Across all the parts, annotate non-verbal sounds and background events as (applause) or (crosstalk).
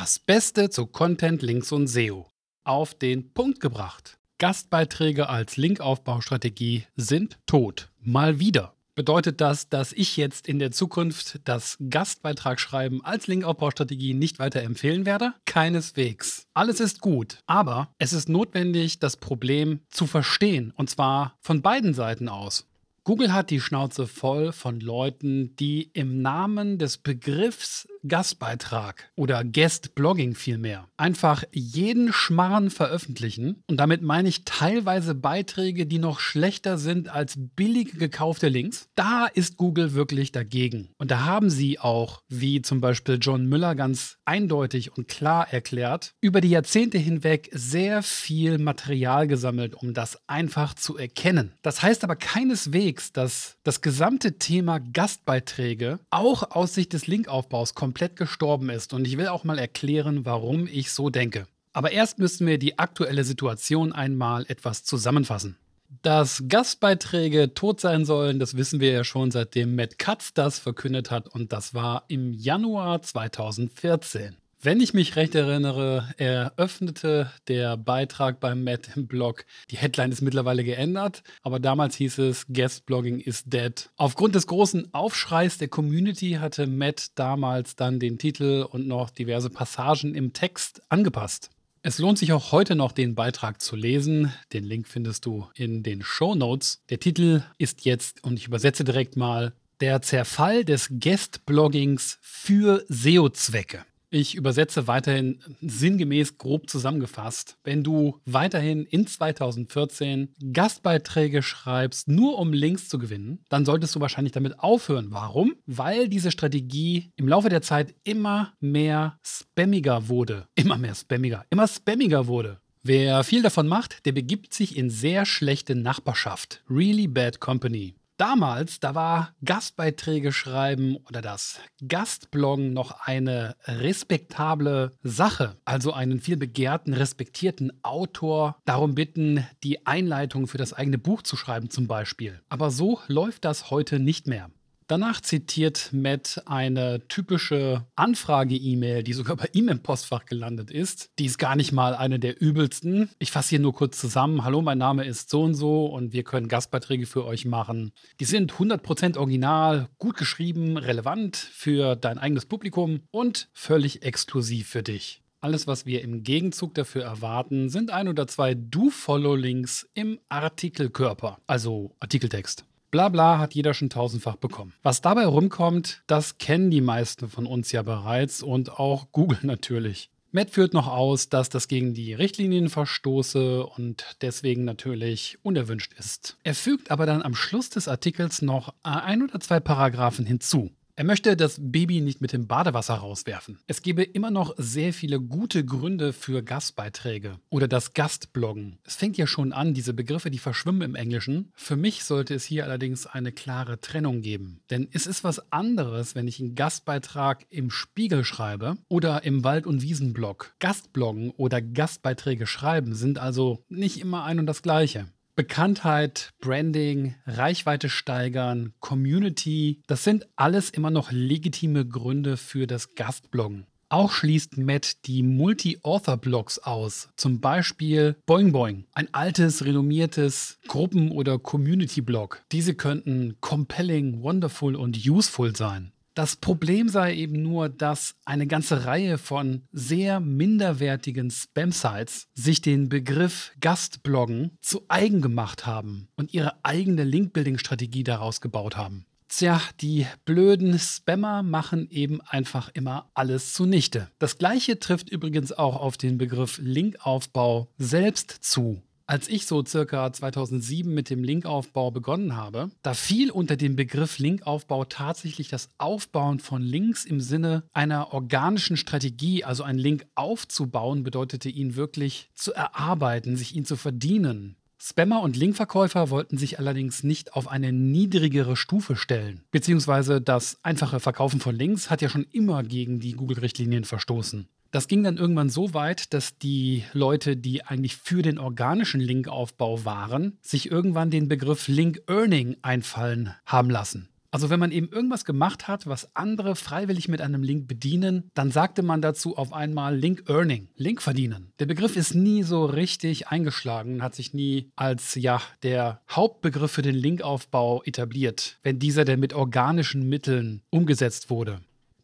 Das Beste zu Content, Links und SEO. Auf den Punkt gebracht. Gastbeiträge als Linkaufbaustrategie sind tot. Mal wieder. Bedeutet das, dass ich jetzt in der Zukunft das Gastbeitragsschreiben als Linkaufbaustrategie nicht weiter empfehlen werde? Keineswegs. Alles ist gut, aber es ist notwendig, das Problem zu verstehen und zwar von beiden Seiten aus. Google hat die Schnauze voll von Leuten, die im Namen des Begriffs Gastbeitrag oder Guest-Blogging vielmehr einfach jeden Schmarren veröffentlichen. Und damit meine ich teilweise Beiträge, die noch schlechter sind als billige gekaufte Links. Da ist Google wirklich dagegen. Und da haben sie auch, wie zum Beispiel John Müller ganz eindeutig und klar erklärt, über die Jahrzehnte hinweg sehr viel Material gesammelt, um das einfach zu erkennen. Das heißt aber keineswegs, dass das gesamte Thema Gastbeiträge auch aus Sicht des Linkaufbaus kommt komplett gestorben ist. Und ich will auch mal erklären, warum ich so denke. Aber erst müssen wir die aktuelle Situation einmal etwas zusammenfassen. Dass Gastbeiträge tot sein sollen, das wissen wir ja schon seitdem Matt Katz das verkündet hat und das war im Januar 2014. Wenn ich mich recht erinnere, eröffnete der Beitrag beim Matt im Blog. Die Headline ist mittlerweile geändert, aber damals hieß es Guest Blogging is dead. Aufgrund des großen Aufschreis der Community hatte Matt damals dann den Titel und noch diverse Passagen im Text angepasst. Es lohnt sich auch heute noch, den Beitrag zu lesen. Den Link findest du in den Show Notes. Der Titel ist jetzt, und ich übersetze direkt mal, der Zerfall des Guest-Bloggings für SEO-Zwecke. Ich übersetze weiterhin sinngemäß grob zusammengefasst. Wenn du weiterhin in 2014 Gastbeiträge schreibst, nur um Links zu gewinnen, dann solltest du wahrscheinlich damit aufhören. Warum? Weil diese Strategie im Laufe der Zeit immer mehr spammiger wurde. Immer mehr spammiger. Immer spammiger wurde. Wer viel davon macht, der begibt sich in sehr schlechte Nachbarschaft. Really bad company. Damals, da war Gastbeiträge schreiben oder das Gastbloggen noch eine respektable Sache. Also einen viel begehrten, respektierten Autor darum bitten, die Einleitung für das eigene Buch zu schreiben zum Beispiel. Aber so läuft das heute nicht mehr. Danach zitiert Matt eine typische Anfrage-E-Mail, die sogar bei ihm im Postfach gelandet ist. Die ist gar nicht mal eine der übelsten. Ich fasse hier nur kurz zusammen. Hallo, mein Name ist so und so und wir können Gastbeiträge für euch machen. Die sind 100% original, gut geschrieben, relevant für dein eigenes Publikum und völlig exklusiv für dich. Alles, was wir im Gegenzug dafür erwarten, sind ein oder zwei Do-Follow-Links im Artikelkörper, also Artikeltext. Blabla hat jeder schon tausendfach bekommen. Was dabei rumkommt, das kennen die meisten von uns ja bereits und auch Google (laughs) natürlich. Matt führt noch aus, dass das gegen die Richtlinien verstoße und deswegen natürlich unerwünscht ist. Er fügt aber dann am Schluss des Artikels noch ein oder zwei Paragraphen hinzu. Er möchte das Baby nicht mit dem Badewasser rauswerfen. Es gebe immer noch sehr viele gute Gründe für Gastbeiträge oder das Gastbloggen. Es fängt ja schon an, diese Begriffe, die verschwimmen im Englischen. Für mich sollte es hier allerdings eine klare Trennung geben. Denn es ist was anderes, wenn ich einen Gastbeitrag im Spiegel schreibe oder im Wald- und Wiesenblog. Gastbloggen oder Gastbeiträge schreiben sind also nicht immer ein und das gleiche. Bekanntheit, Branding, Reichweite steigern, Community, das sind alles immer noch legitime Gründe für das Gastbloggen. Auch schließt Matt die Multi-Author-Blogs aus, zum Beispiel Boing Boing, ein altes, renommiertes Gruppen- oder Community-Blog. Diese könnten compelling, wonderful und useful sein. Das Problem sei eben nur, dass eine ganze Reihe von sehr minderwertigen Spam-Sites sich den Begriff Gastbloggen zu eigen gemacht haben und ihre eigene Link-Building-Strategie daraus gebaut haben. Tja, die blöden Spammer machen eben einfach immer alles zunichte. Das gleiche trifft übrigens auch auf den Begriff Linkaufbau selbst zu als ich so circa 2007 mit dem Linkaufbau begonnen habe, da fiel unter dem Begriff Linkaufbau tatsächlich das Aufbauen von Links im Sinne einer organischen Strategie, also einen Link aufzubauen, bedeutete ihn wirklich zu erarbeiten, sich ihn zu verdienen. Spammer und Linkverkäufer wollten sich allerdings nicht auf eine niedrigere Stufe stellen. Beziehungsweise das einfache Verkaufen von Links hat ja schon immer gegen die Google-Richtlinien verstoßen. Das ging dann irgendwann so weit, dass die Leute, die eigentlich für den organischen Linkaufbau waren, sich irgendwann den Begriff Link Earning einfallen haben lassen. Also wenn man eben irgendwas gemacht hat, was andere freiwillig mit einem Link bedienen, dann sagte man dazu auf einmal Link Earning, Link verdienen. Der Begriff ist nie so richtig eingeschlagen, hat sich nie als ja der Hauptbegriff für den Linkaufbau etabliert, wenn dieser denn mit organischen Mitteln umgesetzt wurde.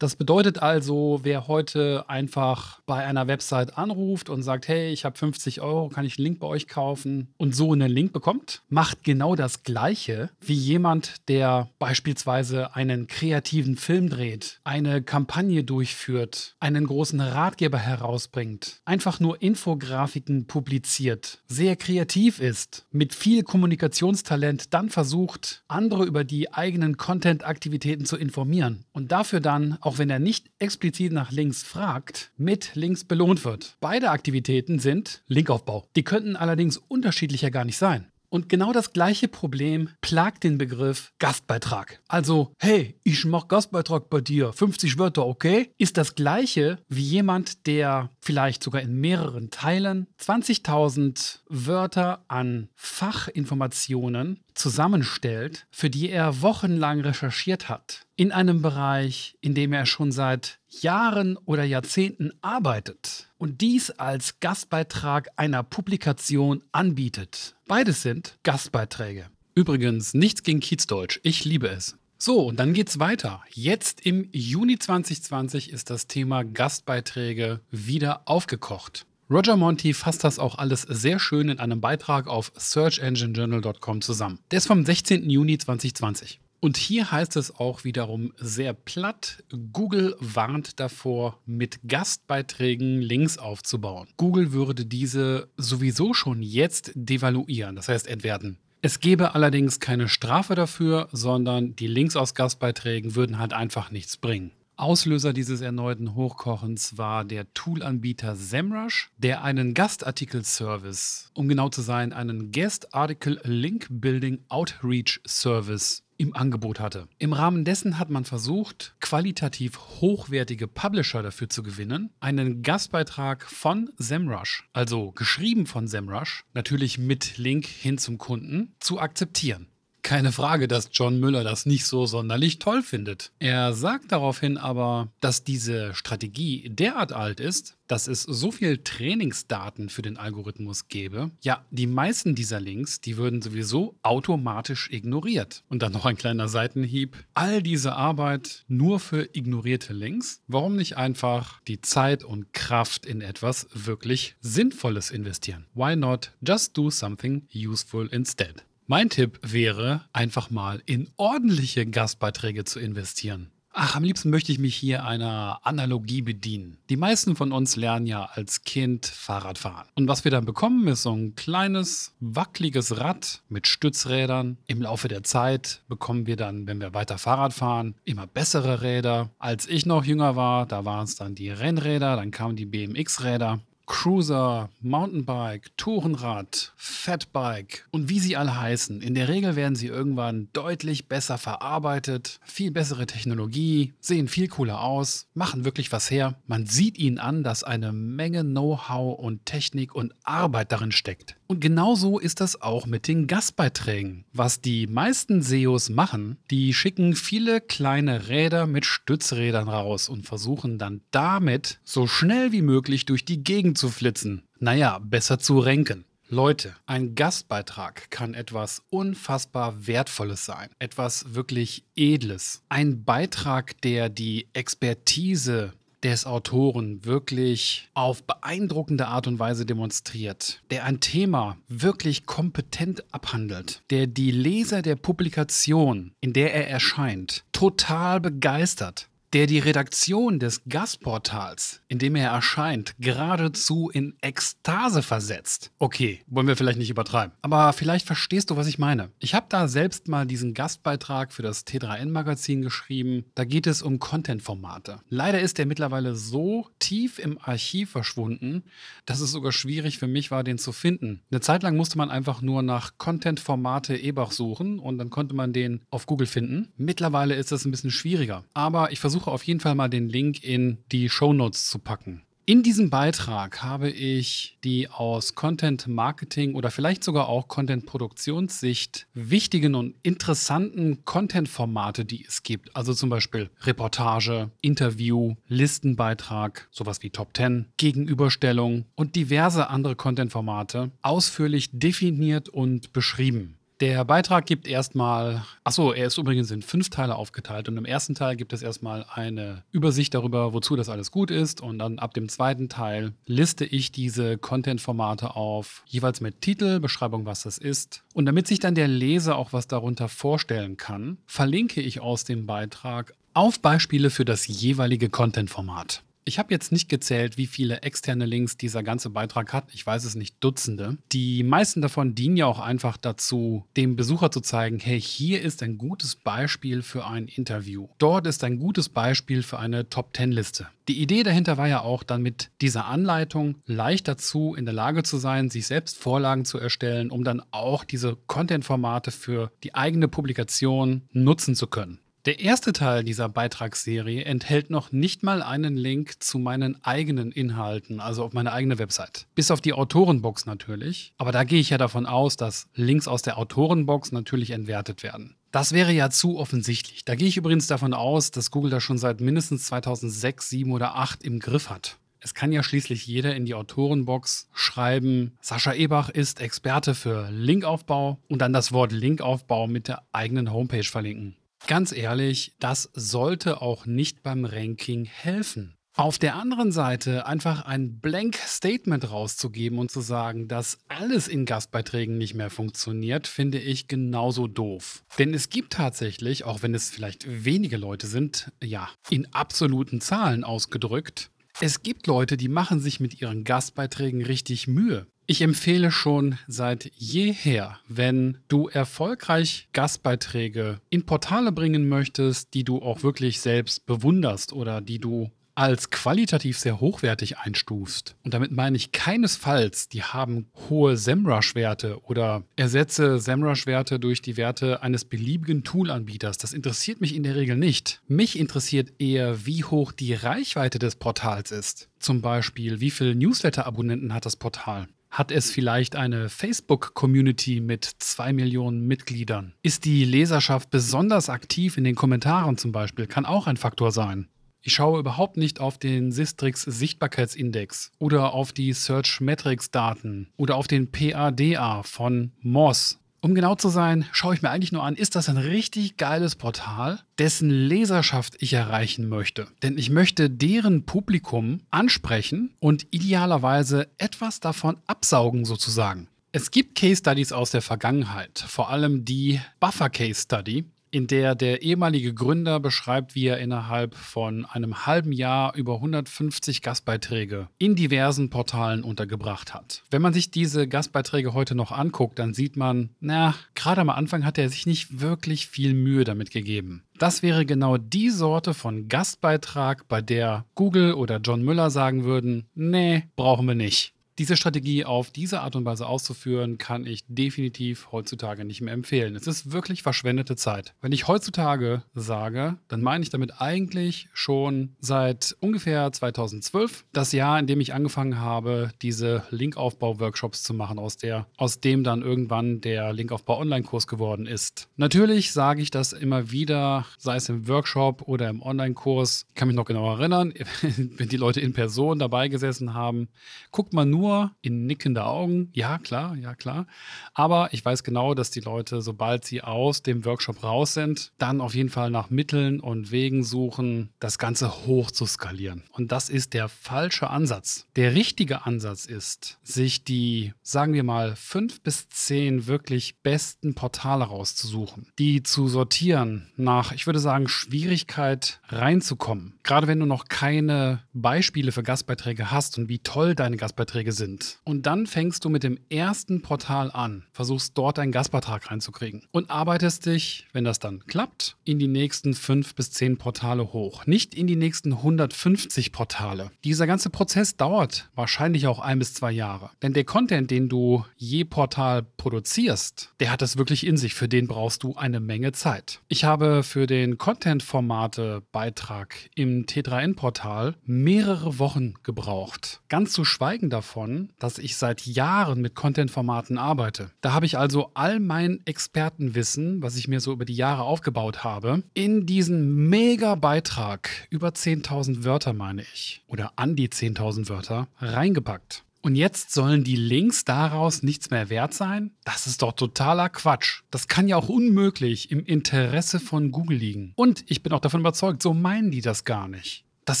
Das bedeutet also, wer heute einfach bei einer Website anruft und sagt, hey, ich habe 50 Euro, kann ich einen Link bei euch kaufen? Und so einen Link bekommt, macht genau das Gleiche wie jemand, der beispielsweise einen kreativen Film dreht, eine Kampagne durchführt, einen großen Ratgeber herausbringt, einfach nur Infografiken publiziert, sehr kreativ ist, mit viel Kommunikationstalent dann versucht, andere über die eigenen Content-Aktivitäten zu informieren und dafür dann auch wenn er nicht explizit nach Links fragt, mit Links belohnt wird. Beide Aktivitäten sind Linkaufbau. Die könnten allerdings unterschiedlicher gar nicht sein. Und genau das gleiche Problem plagt den Begriff Gastbeitrag. Also, hey, ich mache Gastbeitrag bei dir, 50 Wörter, okay? Ist das gleiche wie jemand, der vielleicht sogar in mehreren Teilen 20.000 Wörter an Fachinformationen zusammenstellt, für die er wochenlang recherchiert hat, in einem Bereich, in dem er schon seit Jahren oder Jahrzehnten arbeitet und dies als Gastbeitrag einer Publikation anbietet. Beides sind Gastbeiträge. Übrigens, nichts gegen Kiezdeutsch, ich liebe es. So, und dann geht's weiter. Jetzt im Juni 2020 ist das Thema Gastbeiträge wieder aufgekocht. Roger Monty fasst das auch alles sehr schön in einem Beitrag auf searchenginejournal.com zusammen. Der ist vom 16. Juni 2020. Und hier heißt es auch wiederum sehr platt, Google warnt davor, mit Gastbeiträgen Links aufzubauen. Google würde diese sowieso schon jetzt devaluieren, das heißt entwerten. Es gäbe allerdings keine Strafe dafür, sondern die Links aus Gastbeiträgen würden halt einfach nichts bringen. Auslöser dieses erneuten Hochkochens war der Toolanbieter SEMrush, der einen Gastartikel-Service, um genau zu sein, einen Guest Article Link Building Outreach Service im Angebot hatte. Im Rahmen dessen hat man versucht, qualitativ hochwertige Publisher dafür zu gewinnen, einen Gastbeitrag von SEMrush, also geschrieben von SEMrush, natürlich mit Link hin zum Kunden, zu akzeptieren. Keine Frage, dass John Müller das nicht so sonderlich toll findet. Er sagt daraufhin aber, dass diese Strategie derart alt ist, dass es so viel Trainingsdaten für den Algorithmus gäbe. Ja, die meisten dieser Links, die würden sowieso automatisch ignoriert. Und dann noch ein kleiner Seitenhieb. All diese Arbeit nur für ignorierte Links. Warum nicht einfach die Zeit und Kraft in etwas wirklich Sinnvolles investieren? Why not just do something useful instead? Mein Tipp wäre, einfach mal in ordentliche Gastbeiträge zu investieren. Ach, am liebsten möchte ich mich hier einer Analogie bedienen. Die meisten von uns lernen ja als Kind Fahrradfahren. Und was wir dann bekommen, ist so ein kleines, wackeliges Rad mit Stützrädern. Im Laufe der Zeit bekommen wir dann, wenn wir weiter Fahrrad fahren, immer bessere Räder. Als ich noch jünger war, da waren es dann die Rennräder, dann kamen die BMX-Räder. Cruiser, Mountainbike, Tourenrad, Fatbike und wie sie alle heißen. In der Regel werden sie irgendwann deutlich besser verarbeitet, viel bessere Technologie, sehen viel cooler aus, machen wirklich was her. Man sieht ihnen an, dass eine Menge Know-how und Technik und Arbeit darin steckt. Und genauso ist das auch mit den Gastbeiträgen. Was die meisten SEOs machen, die schicken viele kleine Räder mit Stützrädern raus und versuchen dann damit so schnell wie möglich durch die Gegend zu flitzen. Naja, besser zu renken. Leute, ein Gastbeitrag kann etwas unfassbar Wertvolles sein, etwas wirklich Edles. Ein Beitrag, der die Expertise des Autoren wirklich auf beeindruckende Art und Weise demonstriert, der ein Thema wirklich kompetent abhandelt, der die Leser der Publikation, in der er erscheint, total begeistert, der die Redaktion des Gastportals, in dem er erscheint, geradezu in Ekstase versetzt. Okay, wollen wir vielleicht nicht übertreiben. Aber vielleicht verstehst du, was ich meine. Ich habe da selbst mal diesen Gastbeitrag für das T3N-Magazin geschrieben. Da geht es um Content-Formate. Leider ist der mittlerweile so tief im Archiv verschwunden, dass es sogar schwierig für mich war, den zu finden. Eine Zeit lang musste man einfach nur nach Content-Formate Ebach suchen und dann konnte man den auf Google finden. Mittlerweile ist das ein bisschen schwieriger. Aber ich versuche versuche auf jeden Fall mal den Link in die Show Notes zu packen. In diesem Beitrag habe ich die aus Content Marketing oder vielleicht sogar auch Content Produktionssicht wichtigen und interessanten Content Formate, die es gibt, also zum Beispiel Reportage, Interview, Listenbeitrag, sowas wie Top 10, Gegenüberstellung und diverse andere Content Formate ausführlich definiert und beschrieben. Der Beitrag gibt erstmal, achso, er ist übrigens in fünf Teile aufgeteilt und im ersten Teil gibt es erstmal eine Übersicht darüber, wozu das alles gut ist und dann ab dem zweiten Teil liste ich diese Content-Formate auf, jeweils mit Titel, Beschreibung, was das ist. Und damit sich dann der Leser auch was darunter vorstellen kann, verlinke ich aus dem Beitrag auf Beispiele für das jeweilige Content-Format. Ich habe jetzt nicht gezählt, wie viele externe Links dieser ganze Beitrag hat. Ich weiß es nicht, Dutzende. Die meisten davon dienen ja auch einfach dazu, dem Besucher zu zeigen, hey, hier ist ein gutes Beispiel für ein Interview. Dort ist ein gutes Beispiel für eine Top-10-Liste. Die Idee dahinter war ja auch dann mit dieser Anleitung leicht dazu in der Lage zu sein, sich selbst Vorlagen zu erstellen, um dann auch diese Content-Formate für die eigene Publikation nutzen zu können. Der erste Teil dieser Beitragsserie enthält noch nicht mal einen Link zu meinen eigenen Inhalten, also auf meine eigene Website. Bis auf die Autorenbox natürlich. Aber da gehe ich ja davon aus, dass Links aus der Autorenbox natürlich entwertet werden. Das wäre ja zu offensichtlich. Da gehe ich übrigens davon aus, dass Google das schon seit mindestens 2006, 2007 oder 2008 im Griff hat. Es kann ja schließlich jeder in die Autorenbox schreiben, Sascha Ebach ist Experte für Linkaufbau und dann das Wort Linkaufbau mit der eigenen Homepage verlinken. Ganz ehrlich, das sollte auch nicht beim Ranking helfen. Auf der anderen Seite einfach ein Blank Statement rauszugeben und zu sagen, dass alles in Gastbeiträgen nicht mehr funktioniert, finde ich genauso doof. Denn es gibt tatsächlich, auch wenn es vielleicht wenige Leute sind, ja, in absoluten Zahlen ausgedrückt, es gibt Leute, die machen sich mit ihren Gastbeiträgen richtig Mühe. Ich empfehle schon seit jeher, wenn du erfolgreich Gastbeiträge in Portale bringen möchtest, die du auch wirklich selbst bewunderst oder die du als qualitativ sehr hochwertig einstufst. Und damit meine ich keinesfalls, die haben hohe SEMrush-Werte oder ersetze SEMrush-Werte durch die Werte eines beliebigen Tool-Anbieters. Das interessiert mich in der Regel nicht. Mich interessiert eher, wie hoch die Reichweite des Portals ist. Zum Beispiel, wie viele Newsletter-Abonnenten hat das Portal? Hat es vielleicht eine Facebook-Community mit zwei Millionen Mitgliedern? Ist die Leserschaft besonders aktiv in den Kommentaren zum Beispiel? Kann auch ein Faktor sein. Ich schaue überhaupt nicht auf den Sistrix Sichtbarkeitsindex oder auf die Search Metrics Daten oder auf den PADA von Moz um genau zu sein, schaue ich mir eigentlich nur an, ist das ein richtig geiles Portal, dessen Leserschaft ich erreichen möchte. Denn ich möchte deren Publikum ansprechen und idealerweise etwas davon absaugen sozusagen. Es gibt Case Studies aus der Vergangenheit, vor allem die Buffer Case Study, in der der ehemalige Gründer beschreibt, wie er innerhalb von einem halben Jahr über 150 Gastbeiträge in diversen Portalen untergebracht hat. Wenn man sich diese Gastbeiträge heute noch anguckt, dann sieht man, na, gerade am Anfang hat er sich nicht wirklich viel Mühe damit gegeben. Das wäre genau die Sorte von Gastbeitrag, bei der Google oder John Müller sagen würden, nee, brauchen wir nicht. Diese Strategie auf diese Art und Weise auszuführen, kann ich definitiv heutzutage nicht mehr empfehlen. Es ist wirklich verschwendete Zeit. Wenn ich heutzutage sage, dann meine ich damit eigentlich schon seit ungefähr 2012, das Jahr, in dem ich angefangen habe, diese Linkaufbau-Workshops zu machen, aus, der, aus dem dann irgendwann der Linkaufbau-Online-Kurs geworden ist. Natürlich sage ich das immer wieder, sei es im Workshop oder im Online-Kurs. Ich kann mich noch genau erinnern, (laughs) wenn die Leute in Person dabei gesessen haben, guckt man nur, nur in nickende Augen. Ja, klar, ja, klar. Aber ich weiß genau, dass die Leute, sobald sie aus dem Workshop raus sind, dann auf jeden Fall nach Mitteln und Wegen suchen, das Ganze hoch zu skalieren. Und das ist der falsche Ansatz. Der richtige Ansatz ist, sich die, sagen wir mal, fünf bis zehn wirklich besten Portale rauszusuchen, die zu sortieren nach, ich würde sagen, Schwierigkeit reinzukommen. Gerade wenn du noch keine Beispiele für Gastbeiträge hast und wie toll deine Gastbeiträge sind. Und dann fängst du mit dem ersten Portal an, versuchst dort einen Gastbeitrag reinzukriegen und arbeitest dich, wenn das dann klappt, in die nächsten fünf bis zehn Portale hoch. Nicht in die nächsten 150 Portale. Dieser ganze Prozess dauert wahrscheinlich auch ein bis zwei Jahre. Denn der Content, den du je Portal produzierst, der hat es wirklich in sich. Für den brauchst du eine Menge Zeit. Ich habe für den Content-Formate-Beitrag im T3N-Portal mehrere Wochen gebraucht. Ganz zu schweigen davon, dass ich seit Jahren mit Content-Formaten arbeite. Da habe ich also all mein Expertenwissen, was ich mir so über die Jahre aufgebaut habe, in diesen Mega-Beitrag, über 10.000 Wörter meine ich, oder an die 10.000 Wörter, reingepackt. Und jetzt sollen die Links daraus nichts mehr wert sein? Das ist doch totaler Quatsch. Das kann ja auch unmöglich im Interesse von Google liegen. Und ich bin auch davon überzeugt, so meinen die das gar nicht. Das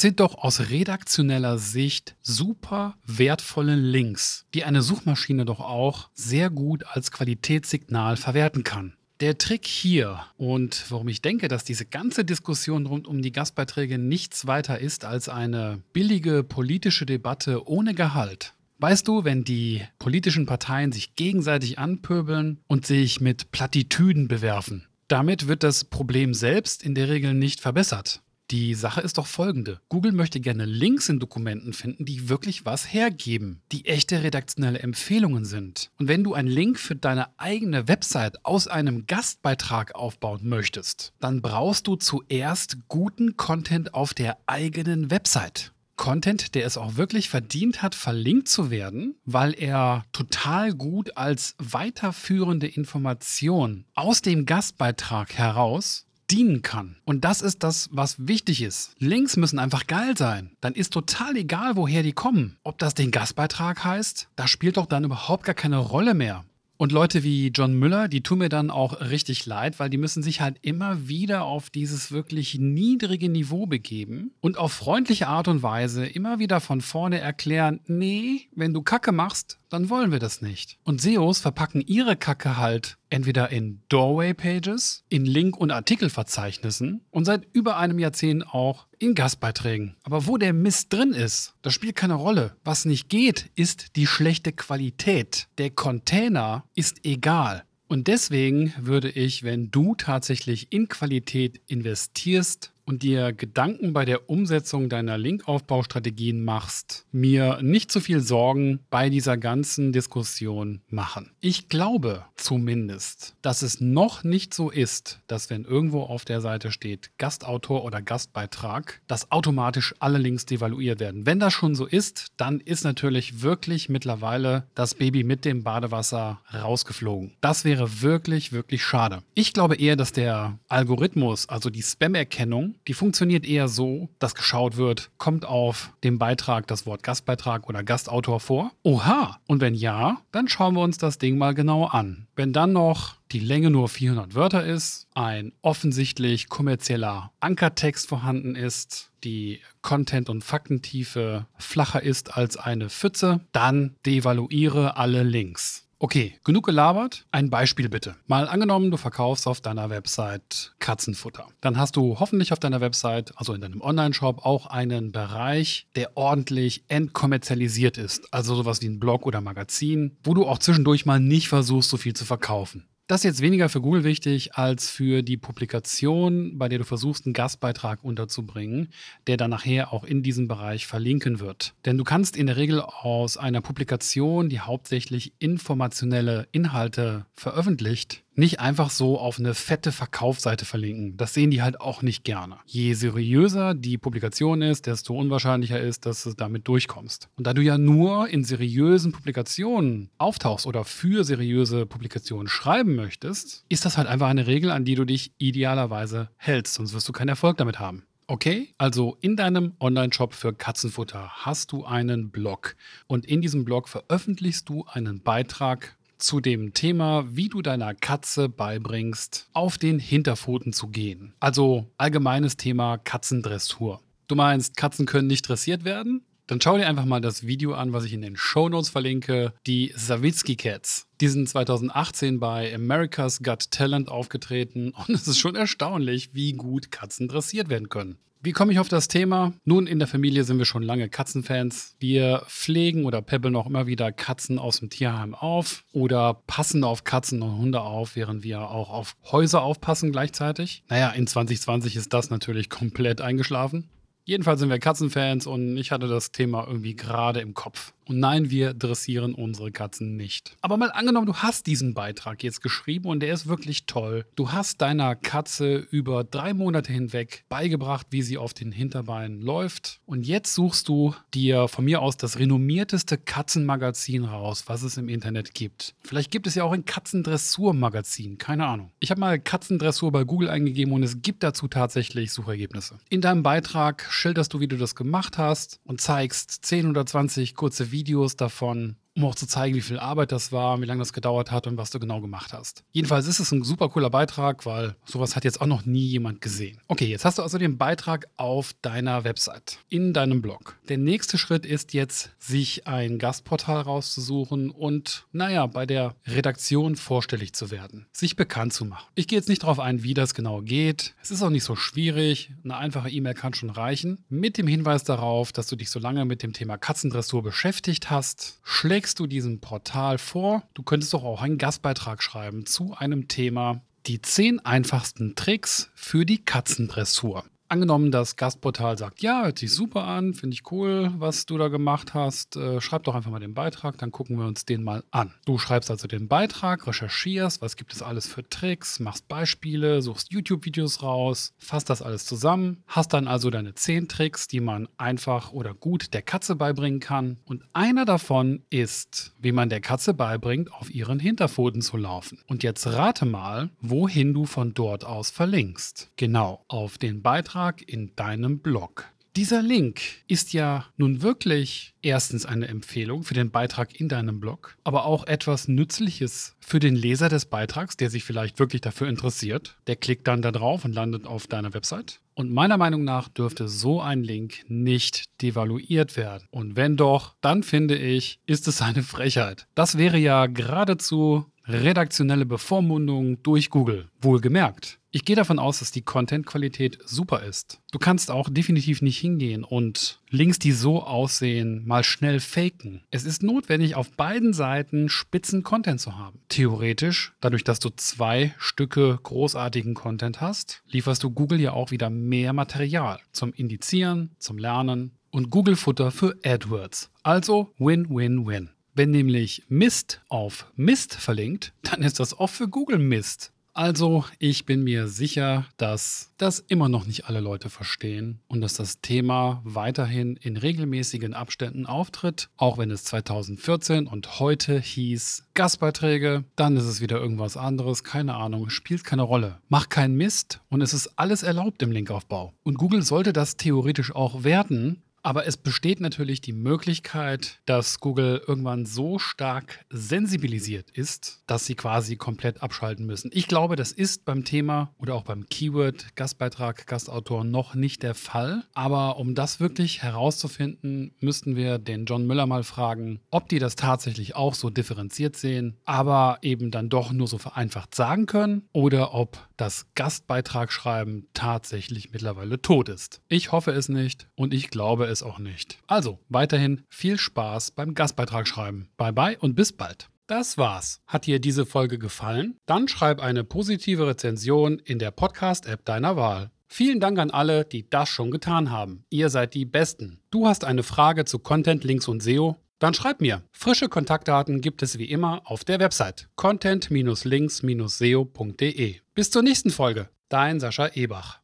sind doch aus redaktioneller Sicht super wertvolle Links, die eine Suchmaschine doch auch sehr gut als Qualitätssignal verwerten kann. Der Trick hier und warum ich denke, dass diese ganze Diskussion rund um die Gastbeiträge nichts weiter ist als eine billige politische Debatte ohne Gehalt, Weißt du, wenn die politischen Parteien sich gegenseitig anpöbeln und sich mit Plattitüden bewerfen, damit wird das Problem selbst in der Regel nicht verbessert. Die Sache ist doch folgende. Google möchte gerne Links in Dokumenten finden, die wirklich was hergeben, die echte redaktionelle Empfehlungen sind. Und wenn du einen Link für deine eigene Website aus einem Gastbeitrag aufbauen möchtest, dann brauchst du zuerst guten Content auf der eigenen Website. Content, der es auch wirklich verdient hat, verlinkt zu werden, weil er total gut als weiterführende Information aus dem Gastbeitrag heraus dienen kann. Und das ist das, was wichtig ist. Links müssen einfach geil sein. Dann ist total egal, woher die kommen. Ob das den Gastbeitrag heißt, das spielt doch dann überhaupt gar keine Rolle mehr. Und Leute wie John Müller, die tun mir dann auch richtig leid, weil die müssen sich halt immer wieder auf dieses wirklich niedrige Niveau begeben und auf freundliche Art und Weise immer wieder von vorne erklären, nee, wenn du Kacke machst, dann wollen wir das nicht. Und SEOs verpacken ihre Kacke halt entweder in Doorway-Pages, in Link- und Artikelverzeichnissen und seit über einem Jahrzehnt auch in Gastbeiträgen. Aber wo der Mist drin ist, das spielt keine Rolle. Was nicht geht, ist die schlechte Qualität. Der Container ist egal. Und deswegen würde ich, wenn du tatsächlich in Qualität investierst, und dir Gedanken bei der Umsetzung deiner Linkaufbaustrategien machst, mir nicht zu viel Sorgen bei dieser ganzen Diskussion machen. Ich glaube zumindest, dass es noch nicht so ist, dass wenn irgendwo auf der Seite steht Gastautor oder Gastbeitrag, dass automatisch alle Links devaluiert werden. Wenn das schon so ist, dann ist natürlich wirklich mittlerweile das Baby mit dem Badewasser rausgeflogen. Das wäre wirklich, wirklich schade. Ich glaube eher, dass der Algorithmus, also die Spam-Erkennung, die funktioniert eher so, dass geschaut wird, kommt auf dem Beitrag das Wort Gastbeitrag oder Gastautor vor? Oha! Und wenn ja, dann schauen wir uns das Ding mal genau an. Wenn dann noch die Länge nur 400 Wörter ist, ein offensichtlich kommerzieller Ankertext vorhanden ist, die Content- und Faktentiefe flacher ist als eine Pfütze, dann devaluiere alle Links. Okay, genug gelabert. Ein Beispiel bitte. Mal angenommen, du verkaufst auf deiner Website Katzenfutter. Dann hast du hoffentlich auf deiner Website, also in deinem Online-Shop, auch einen Bereich, der ordentlich entkommerzialisiert ist. Also sowas wie ein Blog oder Magazin, wo du auch zwischendurch mal nicht versuchst, so viel zu verkaufen. Das ist jetzt weniger für Google wichtig als für die Publikation, bei der du versuchst, einen Gastbeitrag unterzubringen, der dann nachher auch in diesem Bereich verlinken wird. Denn du kannst in der Regel aus einer Publikation, die hauptsächlich informationelle Inhalte veröffentlicht, nicht einfach so auf eine fette Verkaufsseite verlinken. Das sehen die halt auch nicht gerne. Je seriöser die Publikation ist, desto unwahrscheinlicher ist, dass du damit durchkommst. Und da du ja nur in seriösen Publikationen auftauchst oder für seriöse Publikationen schreiben möchtest, ist das halt einfach eine Regel, an die du dich idealerweise hältst, sonst wirst du keinen Erfolg damit haben. Okay, also in deinem Online-Shop für Katzenfutter hast du einen Blog und in diesem Blog veröffentlichst du einen Beitrag zu dem Thema, wie du deiner Katze beibringst, auf den Hinterpfoten zu gehen. Also allgemeines Thema Katzendressur. Du meinst, Katzen können nicht dressiert werden? Dann schau dir einfach mal das Video an, was ich in den Show Notes verlinke. Die Savitsky Cats. Die sind 2018 bei America's Got Talent aufgetreten (laughs) und es ist schon erstaunlich, wie gut Katzen dressiert werden können. Wie komme ich auf das Thema? Nun, in der Familie sind wir schon lange Katzenfans. Wir pflegen oder peppeln auch immer wieder Katzen aus dem Tierheim auf oder passen auf Katzen und Hunde auf, während wir auch auf Häuser aufpassen gleichzeitig. Naja, in 2020 ist das natürlich komplett eingeschlafen. Jedenfalls sind wir Katzenfans und ich hatte das Thema irgendwie gerade im Kopf. Und nein, wir dressieren unsere Katzen nicht. Aber mal angenommen, du hast diesen Beitrag jetzt geschrieben und der ist wirklich toll. Du hast deiner Katze über drei Monate hinweg beigebracht, wie sie auf den Hinterbeinen läuft. Und jetzt suchst du dir von mir aus das renommierteste Katzenmagazin raus, was es im Internet gibt. Vielleicht gibt es ja auch ein Katzendressurmagazin, keine Ahnung. Ich habe mal Katzendressur bei Google eingegeben und es gibt dazu tatsächlich Suchergebnisse. In deinem Beitrag schilderst du, wie du das gemacht hast und zeigst 10 oder 20 kurze Videos davon, um auch zu zeigen, wie viel Arbeit das war, wie lange das gedauert hat und was du genau gemacht hast. Jedenfalls ist es ein super cooler Beitrag, weil sowas hat jetzt auch noch nie jemand gesehen. Okay, jetzt hast du also den Beitrag auf deiner Website, in deinem Blog. Der nächste Schritt ist jetzt, sich ein Gastportal rauszusuchen und, naja, bei der Redaktion vorstellig zu werden, sich bekannt zu machen. Ich gehe jetzt nicht darauf ein, wie das genau geht. Es ist auch nicht so schwierig. Eine einfache E-Mail kann schon reichen. Mit dem Hinweis darauf, dass du dich so lange mit dem Thema Katzendressur beschäftigt hast, schlägst schlägst du diesem Portal vor, du könntest doch auch einen Gastbeitrag schreiben zu einem Thema, die zehn einfachsten Tricks für die Katzendressur. Angenommen, das Gastportal sagt, ja, hört sich super an, finde ich cool, was du da gemacht hast. Äh, schreib doch einfach mal den Beitrag, dann gucken wir uns den mal an. Du schreibst also den Beitrag, recherchierst, was gibt es alles für Tricks, machst Beispiele, suchst YouTube-Videos raus, fasst das alles zusammen, hast dann also deine zehn Tricks, die man einfach oder gut der Katze beibringen kann. Und einer davon ist, wie man der Katze beibringt, auf ihren Hinterpfoten zu laufen. Und jetzt rate mal, wohin du von dort aus verlinkst. Genau, auf den Beitrag Beitrag in deinem Blog. Dieser Link ist ja nun wirklich erstens eine Empfehlung für den Beitrag in deinem Blog, aber auch etwas Nützliches für den Leser des Beitrags, der sich vielleicht wirklich dafür interessiert. Der klickt dann da drauf und landet auf deiner Website. Und meiner Meinung nach dürfte so ein Link nicht devaluiert werden. Und wenn doch, dann finde ich, ist es eine Frechheit. Das wäre ja geradezu redaktionelle Bevormundung durch Google. Wohlgemerkt. Ich gehe davon aus, dass die Content-Qualität super ist. Du kannst auch definitiv nicht hingehen und Links, die so aussehen, mal schnell faken. Es ist notwendig, auf beiden Seiten spitzen Content zu haben. Theoretisch, dadurch, dass du zwei Stücke großartigen Content hast, lieferst du Google ja auch wieder mehr Material zum Indizieren, zum Lernen und Google-Futter für AdWords. Also Win-Win-Win. Wenn nämlich Mist auf Mist verlinkt, dann ist das auch für Google Mist. Also, ich bin mir sicher, dass das immer noch nicht alle Leute verstehen und dass das Thema weiterhin in regelmäßigen Abständen auftritt, auch wenn es 2014 und heute hieß Gastbeiträge, dann ist es wieder irgendwas anderes, keine Ahnung, spielt keine Rolle. Mach keinen Mist und es ist alles erlaubt im Linkaufbau. Und Google sollte das theoretisch auch werten, aber es besteht natürlich die Möglichkeit, dass Google irgendwann so stark sensibilisiert ist, dass sie quasi komplett abschalten müssen. Ich glaube, das ist beim Thema oder auch beim Keyword Gastbeitrag, Gastautor noch nicht der Fall. Aber um das wirklich herauszufinden, müssten wir den John Müller mal fragen, ob die das tatsächlich auch so differenziert sehen, aber eben dann doch nur so vereinfacht sagen können oder ob das Gastbeitragschreiben tatsächlich mittlerweile tot ist. Ich hoffe es nicht und ich glaube es auch nicht. Also weiterhin viel Spaß beim Gastbeitrag schreiben. Bye bye und bis bald. Das war's. Hat dir diese Folge gefallen? Dann schreib eine positive Rezension in der Podcast-App deiner Wahl. Vielen Dank an alle, die das schon getan haben. Ihr seid die Besten. Du hast eine Frage zu Content, Links und SEO? Dann schreib mir. Frische Kontaktdaten gibt es wie immer auf der Website content-links-seo.de. Bis zur nächsten Folge. Dein Sascha Ebach.